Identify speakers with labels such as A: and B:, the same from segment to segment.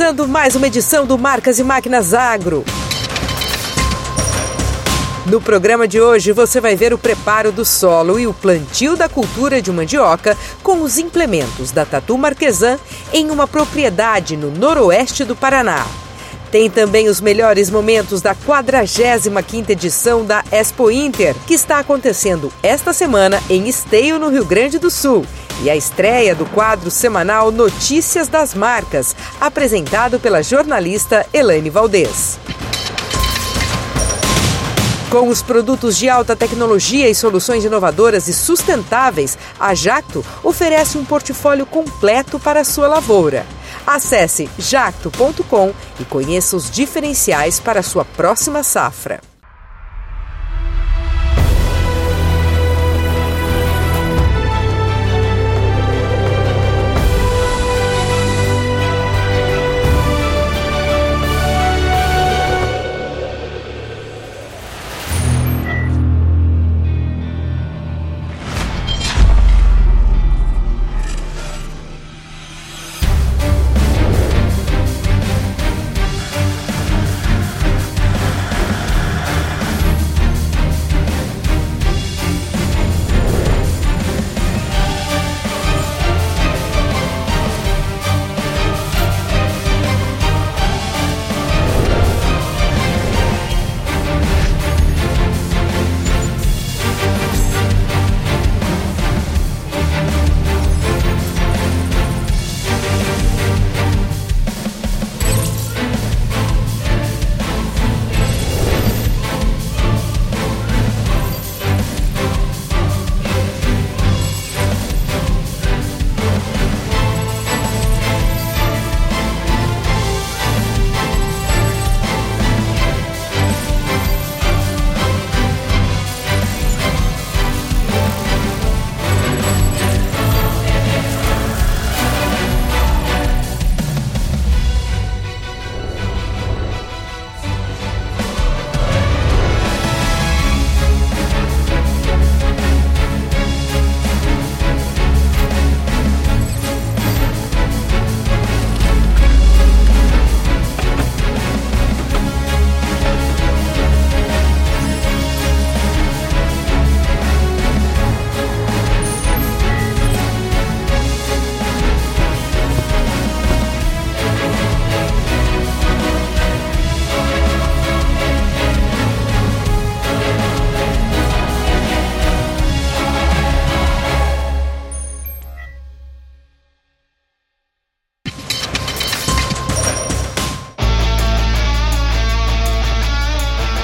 A: Começando mais uma edição do Marcas e Máquinas Agro. No programa de hoje você vai ver o preparo do solo e o plantio da cultura de mandioca com os implementos da Tatu Marquesan em uma propriedade no noroeste do Paraná. Tem também os melhores momentos da 45ª edição da Expo Inter, que está acontecendo esta semana em Esteio, no Rio Grande do Sul. E a estreia do quadro semanal Notícias das Marcas, apresentado pela jornalista Elaine Valdez. Com os produtos de alta tecnologia e soluções inovadoras e sustentáveis, a Jacto oferece um portfólio completo para a sua lavoura. Acesse jacto.com e conheça os diferenciais para a sua próxima safra.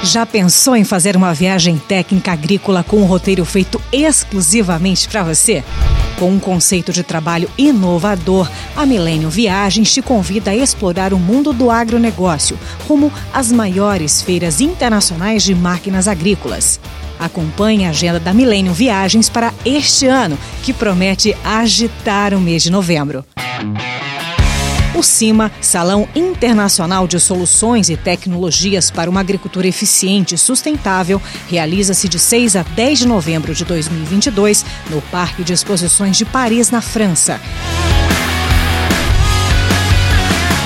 B: Já pensou em fazer uma viagem técnica agrícola com um roteiro feito exclusivamente para você? Com um conceito de trabalho inovador, a Milênio Viagens te convida a explorar o mundo do agronegócio, rumo às maiores feiras internacionais de máquinas agrícolas. Acompanhe a agenda da Milênio Viagens para este ano, que promete agitar o mês de novembro. O CIMA, Salão Internacional de Soluções e Tecnologias para uma Agricultura Eficiente e Sustentável, realiza-se de 6 a 10 de novembro de 2022 no Parque de Exposições de Paris, na França.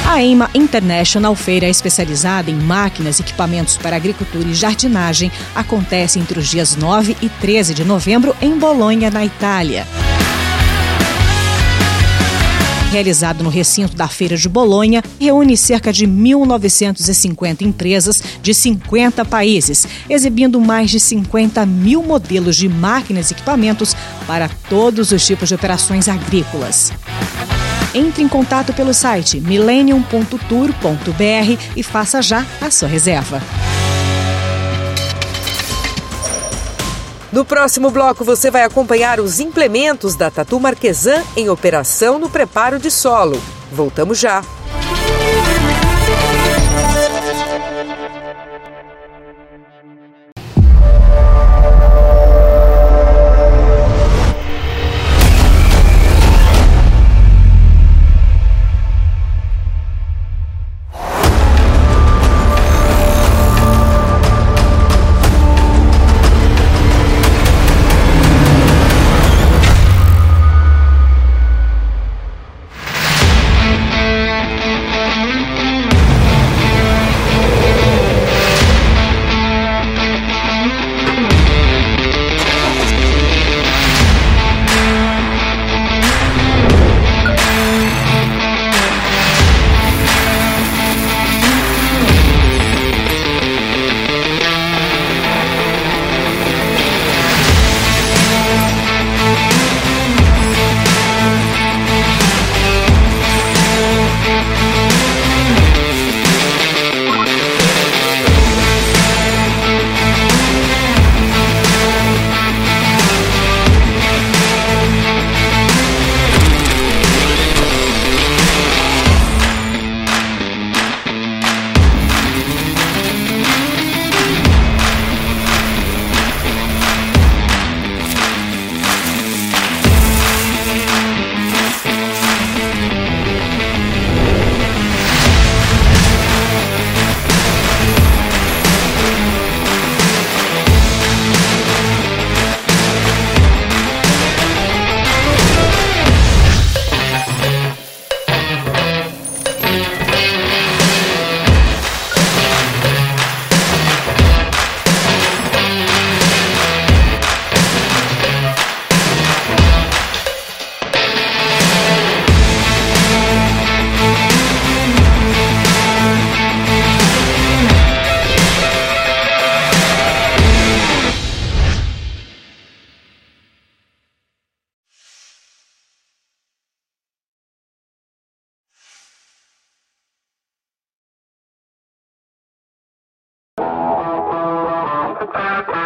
B: A EIMA International, feira especializada em máquinas e equipamentos para agricultura e jardinagem, acontece entre os dias 9 e 13 de novembro em Bolonha, na Itália realizado no recinto da Feira de Bolonha, reúne cerca de 1.950 empresas de 50 países, exibindo mais de 50 mil modelos de máquinas e equipamentos para todos os tipos de operações agrícolas. Entre em contato pelo site millennium.tour.br e faça já a sua reserva.
A: No próximo bloco, você vai acompanhar os implementos da Tatu Marquesan em operação no preparo de solo. Voltamos já.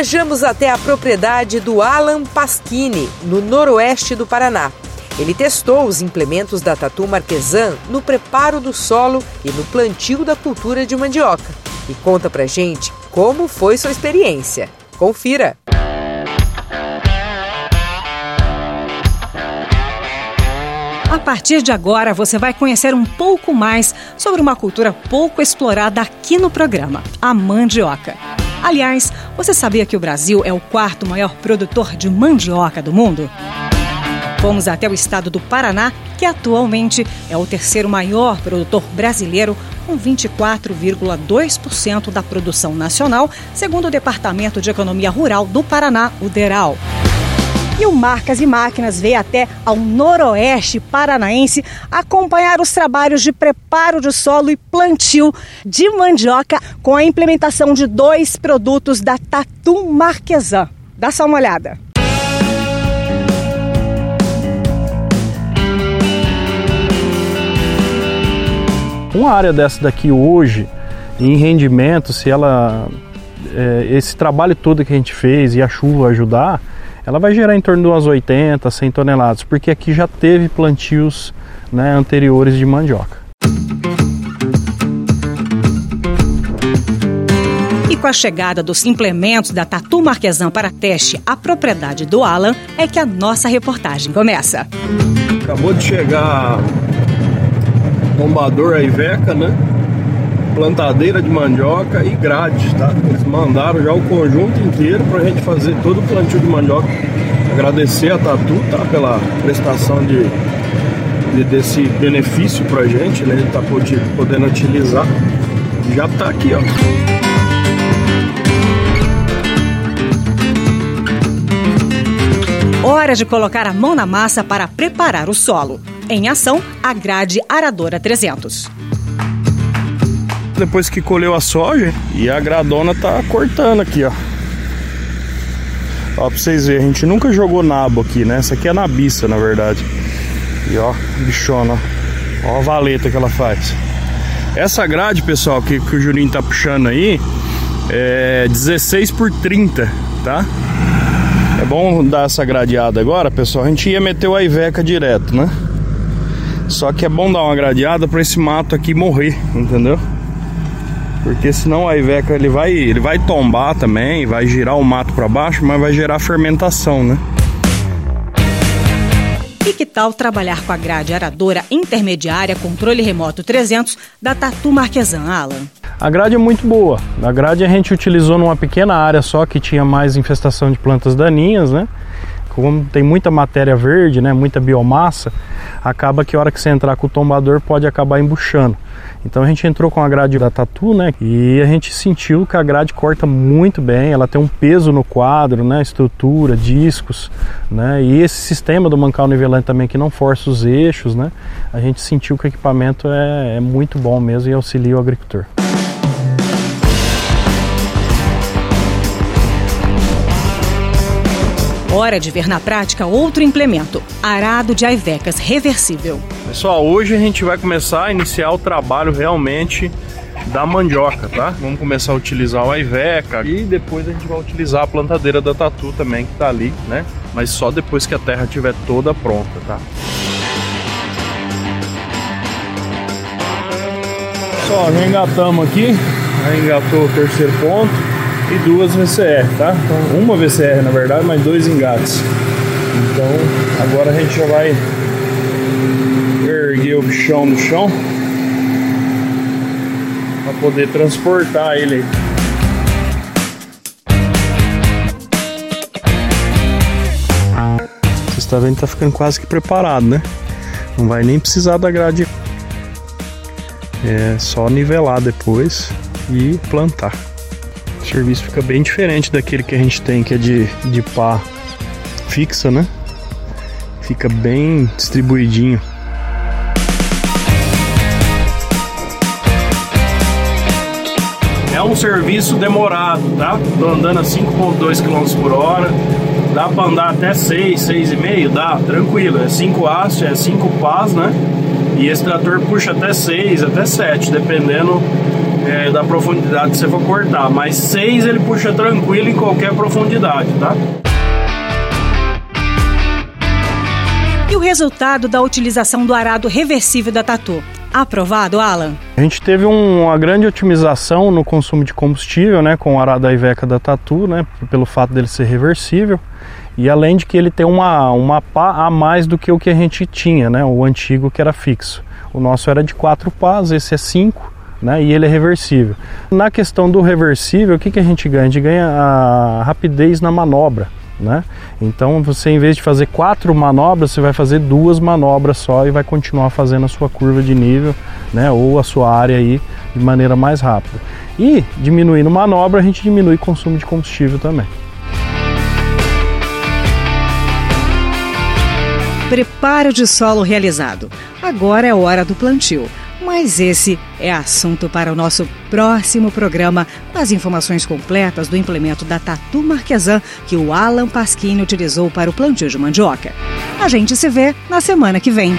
A: Viajamos até a propriedade do Alan Pasquini, no noroeste do Paraná. Ele testou os implementos da Tatu Marquesan no preparo do solo e no plantio da cultura de mandioca. E conta pra gente como foi sua experiência. Confira!
B: A partir de agora, você vai conhecer um pouco mais sobre uma cultura pouco explorada aqui no programa, a mandioca. Aliás, você sabia que o Brasil é o quarto maior produtor de mandioca do mundo? Fomos até o estado do Paraná, que atualmente é o terceiro maior produtor brasileiro, com 24,2% da produção nacional, segundo o Departamento de Economia Rural do Paraná, o DERAL. E o Marcas e Máquinas veio até ao noroeste paranaense acompanhar os trabalhos de preparo de solo e plantio de mandioca com a implementação de dois produtos da Tatu Marquesan. Dá só uma olhada.
C: Uma área dessa daqui hoje, em rendimento, se ela é, esse trabalho todo que a gente fez e a chuva ajudar, ela vai gerar em torno de umas 80, 100 toneladas, porque aqui já teve plantios né, anteriores de mandioca.
B: E com a chegada dos implementos da Tatu Marquesan para teste à propriedade do Alan, é que a nossa reportagem começa.
C: Acabou de chegar tombador Iveca, né? Plantadeira de mandioca e grade, tá? Eles mandaram já o conjunto inteiro para a gente fazer todo o plantio de mandioca. Agradecer a Tatu, tá? Pela prestação de, de desse benefício para a gente, né? Ele tá podendo utilizar. Já tá aqui, ó.
B: Hora de colocar a mão na massa para preparar o solo. Em ação, a grade Aradora 300
C: depois que colheu a soja e a gradona tá cortando aqui, ó. Ó, pra vocês verem, a gente nunca jogou nabo aqui, né? Essa aqui é nabiça, na verdade. E ó, bichona, ó. a valeta que ela faz. Essa grade, pessoal, que, que o Juninho tá puxando aí, é 16 por 30, tá? É bom dar essa gradeada agora, pessoal. A gente ia meter o Iveca direto, né? Só que é bom dar uma gradeada para esse mato aqui morrer, entendeu? Porque senão a Iveca ele vai, ele vai tombar também, vai girar o mato para baixo, mas vai gerar fermentação, né?
B: E que tal trabalhar com a grade aradora intermediária controle remoto 300 da Tatu Marquesan, Alan?
C: A grade é muito boa. A grade a gente utilizou numa pequena área só que tinha mais infestação de plantas daninhas, né? Como tem muita matéria verde, né, muita biomassa, acaba que a hora que você entrar com o tombador pode acabar embuchando. Então a gente entrou com a grade da Tatu, né? E a gente sentiu que a grade corta muito bem, ela tem um peso no quadro, né? Estrutura, discos, né? E esse sistema do mancal nivelante também que não força os eixos, né? A gente sentiu que o equipamento é, é muito bom mesmo e auxilia o agricultor.
B: Hora de ver na prática outro implemento, arado de aivecas reversível.
C: Pessoal, hoje a gente vai começar a iniciar o trabalho realmente da mandioca, tá? Vamos começar a utilizar o aiveca e depois a gente vai utilizar a plantadeira da tatu também que tá ali, né? Mas só depois que a terra estiver toda pronta, tá?
D: Pessoal, já engatamos aqui, já engatou o terceiro ponto e duas VCR, tá? Então, uma VCR na verdade, mas dois engates. Então, agora a gente já vai o bichão no chão para poder transportar ele. Você está vendo que tá ficando quase que preparado, né? Não vai nem precisar da grade. É só nivelar depois e plantar. O serviço fica bem diferente daquele que a gente tem, que é de, de pá fixa, né? Fica bem distribuidinho. É um serviço demorado, tá? Tô andando a 5.2 km por hora. Dá para andar até 6, 6,5? Dá, tranquilo. É 5 hastes, é 5 pás, né? E esse trator puxa até 6, até 7, dependendo é, da profundidade que você for cortar. Mas 6 ele puxa tranquilo em qualquer profundidade, tá?
E: E o resultado da utilização do arado reversível da Tatu? Aprovado, Alan?
D: A gente teve um, uma grande otimização no consumo de combustível, né, com o arado da Iveca da Tatu, né, pelo fato dele ser reversível. E além de que ele tem uma, uma pá a mais do que o que a gente tinha, né, o antigo que era fixo. O nosso era de quatro pás, esse é cinco, né, e ele é reversível. Na questão do reversível, o que, que a gente ganha? A gente ganha a rapidez na manobra. Né? Então você em vez de fazer quatro manobras, você vai fazer duas manobras só e vai continuar fazendo a sua curva de nível, né? Ou a sua área aí de maneira mais rápida. E diminuindo manobra, a gente diminui consumo de combustível também.
E: Preparo de solo realizado. Agora é hora do plantio. Mas esse é assunto para o nosso próximo programa, com as informações completas do implemento da Tatu Marquesan que o Alan Pasquini utilizou para o plantio de mandioca. A gente se vê na semana que vem.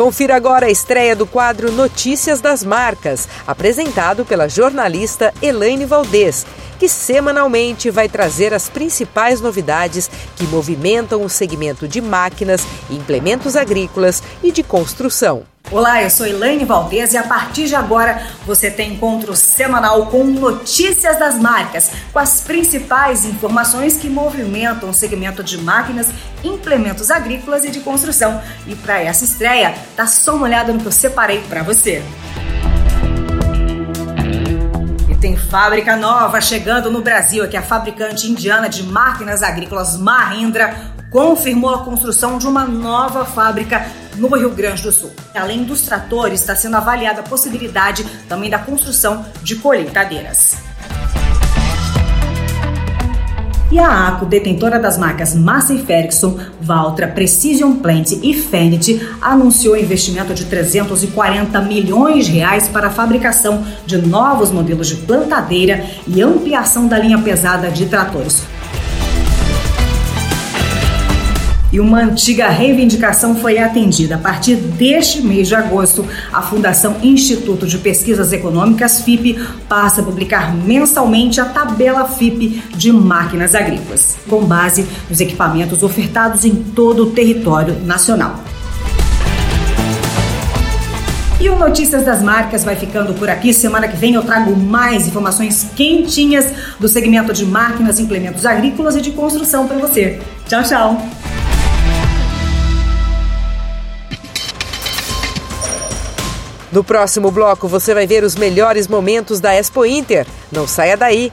A: Confira agora a estreia do quadro Notícias das Marcas, apresentado pela jornalista Elaine Valdez, que semanalmente vai trazer as principais novidades que movimentam o segmento de máquinas, implementos agrícolas e de construção.
B: Olá, eu sou Elaine Valdez e a partir de agora você tem encontro semanal com notícias das marcas, com as principais informações que movimentam o segmento de máquinas, implementos agrícolas e de construção. E para essa estreia, dá só uma olhada no que eu separei para você. Fábrica nova chegando no Brasil, aqui a fabricante indiana de máquinas agrícolas Mahindra confirmou a construção de uma nova fábrica no Rio Grande do Sul. Além dos tratores, está sendo avaliada a possibilidade também da construção de colheitadeiras. E a ACO, detentora das marcas Massey Ferguson, Valtra, Precision Plant e Fendt, anunciou investimento de 340 milhões de reais para a fabricação de novos modelos de plantadeira e ampliação da linha pesada de tratores. E uma antiga reivindicação foi atendida. A partir deste mês de agosto, a Fundação Instituto de Pesquisas Econômicas, FIP, passa a publicar mensalmente a tabela FIP de máquinas agrícolas, com base nos equipamentos ofertados em todo o território nacional. E o Notícias das Marcas vai ficando por aqui. Semana que vem eu trago mais informações quentinhas do segmento de máquinas, implementos agrícolas e de construção para você. Tchau, tchau!
A: No próximo bloco você vai ver os melhores momentos da Expo Inter. Não saia daí!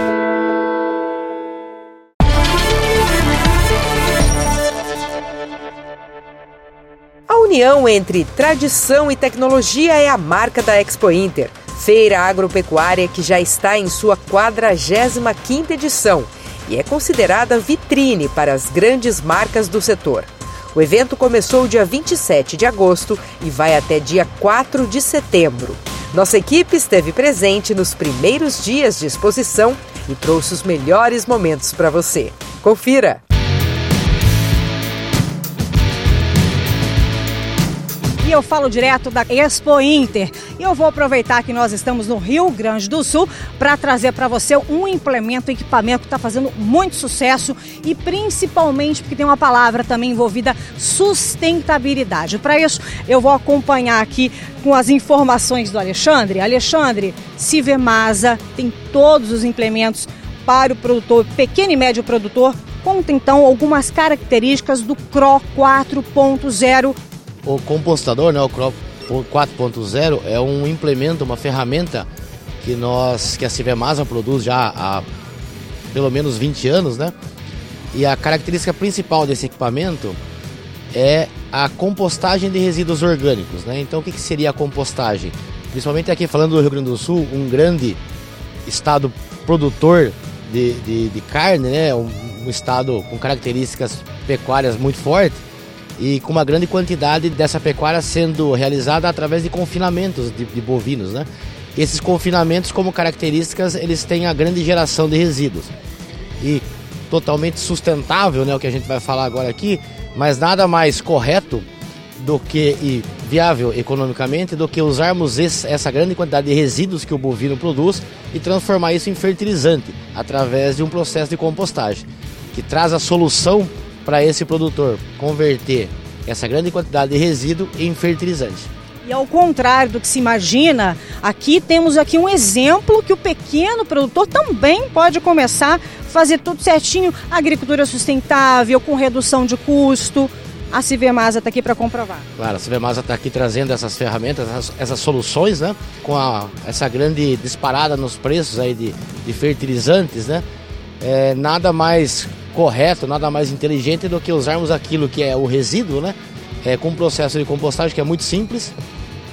A: A união entre tradição e tecnologia é a marca da Expo Inter, feira agropecuária que já está em sua 45ª edição e é considerada vitrine para as grandes marcas do setor. O evento começou dia 27 de agosto e vai até dia 4 de setembro. Nossa equipe esteve presente nos primeiros dias de exposição e trouxe os melhores momentos para você. Confira!
B: Eu falo direto da Expo Inter. E eu vou aproveitar que nós estamos no Rio Grande do Sul para trazer para você um implemento, um equipamento que está fazendo muito sucesso e principalmente porque tem uma palavra também envolvida, sustentabilidade. Para isso, eu vou acompanhar aqui com as informações do Alexandre. Alexandre, Civemasa tem todos os implementos para o produtor, pequeno e médio produtor. Conta então algumas características do CRO 4.0
F: o compostador, né, o Crop 4.0, é um implemento, uma ferramenta que nós, que a Civemasa produz já há pelo menos 20 anos, né? E a característica principal desse equipamento é a compostagem de resíduos orgânicos, né? Então o que, que seria a compostagem? Principalmente aqui falando do Rio Grande do Sul, um grande estado produtor de, de, de carne, né? Um, um estado com características pecuárias muito fortes e com uma grande quantidade dessa pecuária sendo realizada através de confinamentos de, de bovinos, né? Esses confinamentos, como características, eles têm a grande geração de resíduos e totalmente sustentável, né? O que a gente vai falar agora aqui, mas nada mais correto do que e viável economicamente do que usarmos esse, essa grande quantidade de resíduos que o bovino produz e transformar isso em fertilizante através de um processo de compostagem que traz a solução para esse produtor converter essa grande quantidade de resíduo em fertilizante.
B: E ao contrário do que se imagina, aqui temos aqui um exemplo que o pequeno produtor também pode começar a fazer tudo certinho, agricultura sustentável, com redução de custo. A Civemasa está aqui para comprovar.
F: Claro, a Civemasa está aqui trazendo essas ferramentas, essas, essas soluções, né? Com a, essa grande disparada nos preços aí de, de fertilizantes, né? É, nada mais correto, nada mais inteligente do que usarmos aquilo que é o resíduo, né? É, com um processo de compostagem que é muito simples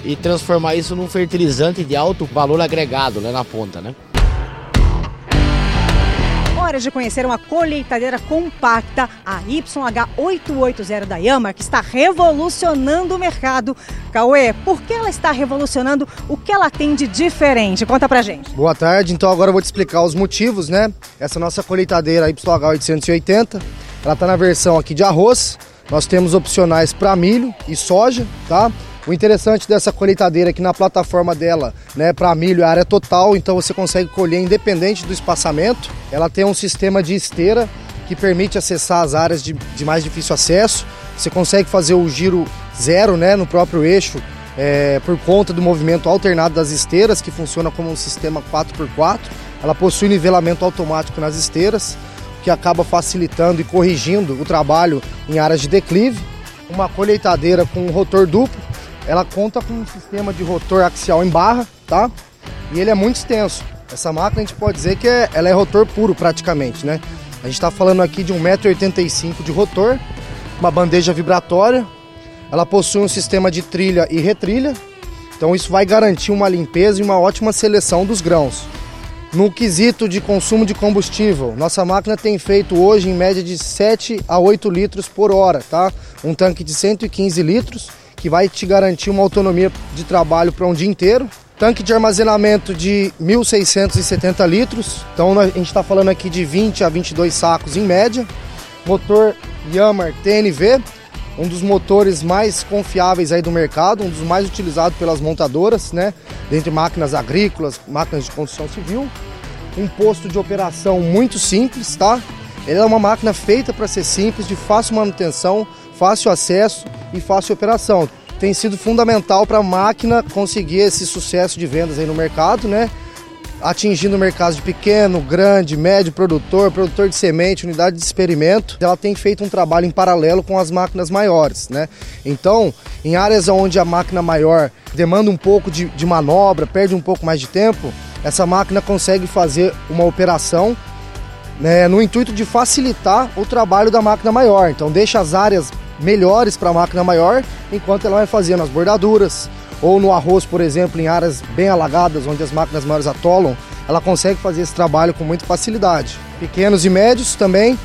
F: e transformar isso num fertilizante de alto valor agregado né, na ponta, né?
B: Hora de conhecer uma colheitadeira compacta, a YH880 da Yamaha, que está revolucionando o mercado. Cauê, por que ela está revolucionando? O que ela tem de diferente? Conta pra gente.
G: Boa tarde, então agora eu vou te explicar os motivos, né? Essa nossa colheitadeira YH880, ela está na versão aqui de arroz. Nós temos opcionais para milho e soja, tá? O interessante dessa colheitadeira é que na plataforma dela, né, para milho é área total, então você consegue colher independente do espaçamento. Ela tem um sistema de esteira que permite acessar as áreas de, de mais difícil acesso. Você consegue fazer o giro zero né, no próprio eixo é, por conta do movimento alternado das esteiras, que funciona como um sistema 4x4. Ela possui nivelamento automático nas esteiras, que acaba facilitando e corrigindo o trabalho em áreas de declive. Uma colheitadeira com um rotor duplo, ela conta com um sistema de rotor axial em barra, tá? E ele é muito extenso. Essa máquina a gente pode dizer que é, ela é rotor puro praticamente, né? A gente está falando aqui de 1,85m de rotor, uma bandeja vibratória. Ela possui um sistema de trilha e retrilha, então isso vai garantir uma limpeza e uma ótima seleção dos grãos. No quesito de consumo de combustível, nossa máquina tem feito hoje em média de 7 a 8 litros por hora, tá? Um tanque de 115 litros que vai te garantir uma autonomia de trabalho para um dia inteiro. Tanque de armazenamento de 1.670 litros, então a gente está falando aqui de 20 a 22 sacos em média. Motor Yamaha TNV, um dos motores mais confiáveis aí do mercado, um dos mais utilizados pelas montadoras, né? Dentre máquinas agrícolas, máquinas de construção civil. Um posto de operação muito simples, tá? Ela é uma máquina feita para ser simples, de fácil manutenção, fácil acesso e fácil operação. Tem sido fundamental para a máquina conseguir esse sucesso de vendas aí no mercado, né? atingindo o mercado de pequeno, grande, médio produtor, produtor de semente, unidade de experimento. Ela tem feito um trabalho em paralelo com as máquinas maiores, né? Então, em áreas onde a máquina maior demanda um pouco de, de manobra, perde um pouco mais de tempo, essa máquina consegue fazer uma operação né, no intuito de facilitar o trabalho da máquina maior. Então, deixa as áreas melhores para a máquina maior, enquanto ela vai fazendo as bordaduras, ou no arroz, por exemplo, em áreas bem alagadas, onde as máquinas maiores atolam, ela consegue fazer esse trabalho com muita facilidade. Pequenos e médios também,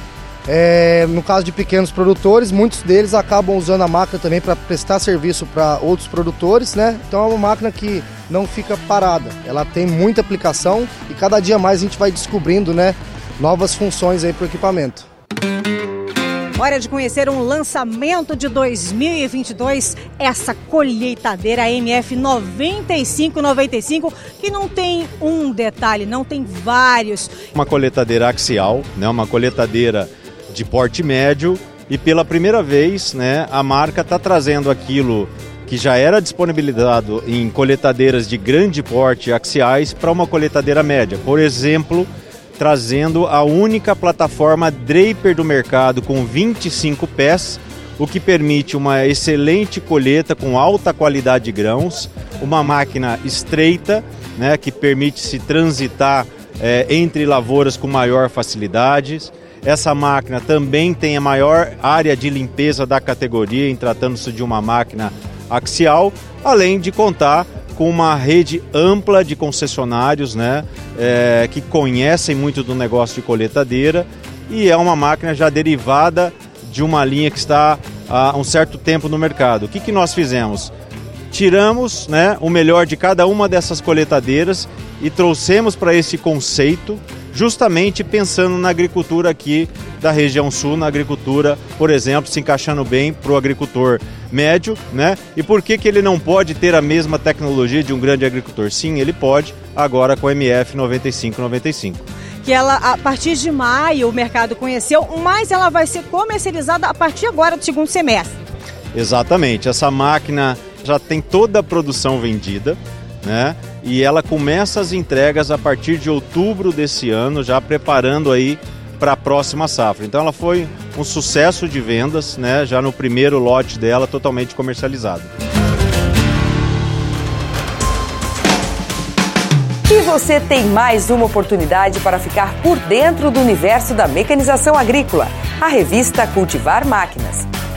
G: é, no caso de pequenos produtores, muitos deles acabam usando a máquina também para prestar serviço para outros produtores, né? Então é uma máquina que não fica parada, ela tem muita aplicação e cada dia mais a gente vai descobrindo, né, novas funções aí para o equipamento.
B: Hora de conhecer um lançamento de 2022, essa colheitadeira MF 9595, que não tem um detalhe, não tem vários.
H: Uma colheitadeira axial, né, uma colheitadeira de porte médio e pela primeira vez, né, a marca está trazendo aquilo que já era disponibilizado em coletadeiras de grande porte axiais para uma coletadeira média. Por exemplo, trazendo a única plataforma Draper do mercado com 25 pés, o que permite uma excelente colheita com alta qualidade de grãos, uma máquina estreita, né, que permite se transitar é, entre lavouras com maior facilidade. Essa máquina também tem a maior área de limpeza da categoria, em tratando-se de uma máquina axial, além de contar com uma rede ampla de concessionários né, é, que conhecem muito do negócio de coletadeira e é uma máquina já derivada de uma linha que está há um certo tempo no mercado. O que, que nós fizemos? Tiramos né, o melhor de cada uma dessas coletadeiras e trouxemos para esse conceito justamente pensando na agricultura aqui da região sul, na agricultura, por exemplo, se encaixando bem para o agricultor médio, né? E por que, que ele não pode ter a mesma tecnologia de um grande agricultor? Sim, ele pode, agora com o MF 9595
B: que ela a partir de maio o mercado conheceu, mas ela vai ser comercializada a partir agora do segundo semestre.
H: Exatamente. Essa máquina já tem toda a produção vendida, né? E ela começa as entregas a partir de outubro desse ano, já preparando aí para a próxima safra. Então ela foi um sucesso de vendas, né? Já no primeiro lote dela, totalmente comercializado.
A: E você tem mais uma oportunidade para ficar por dentro do universo da mecanização agrícola. A revista Cultivar Máquinas.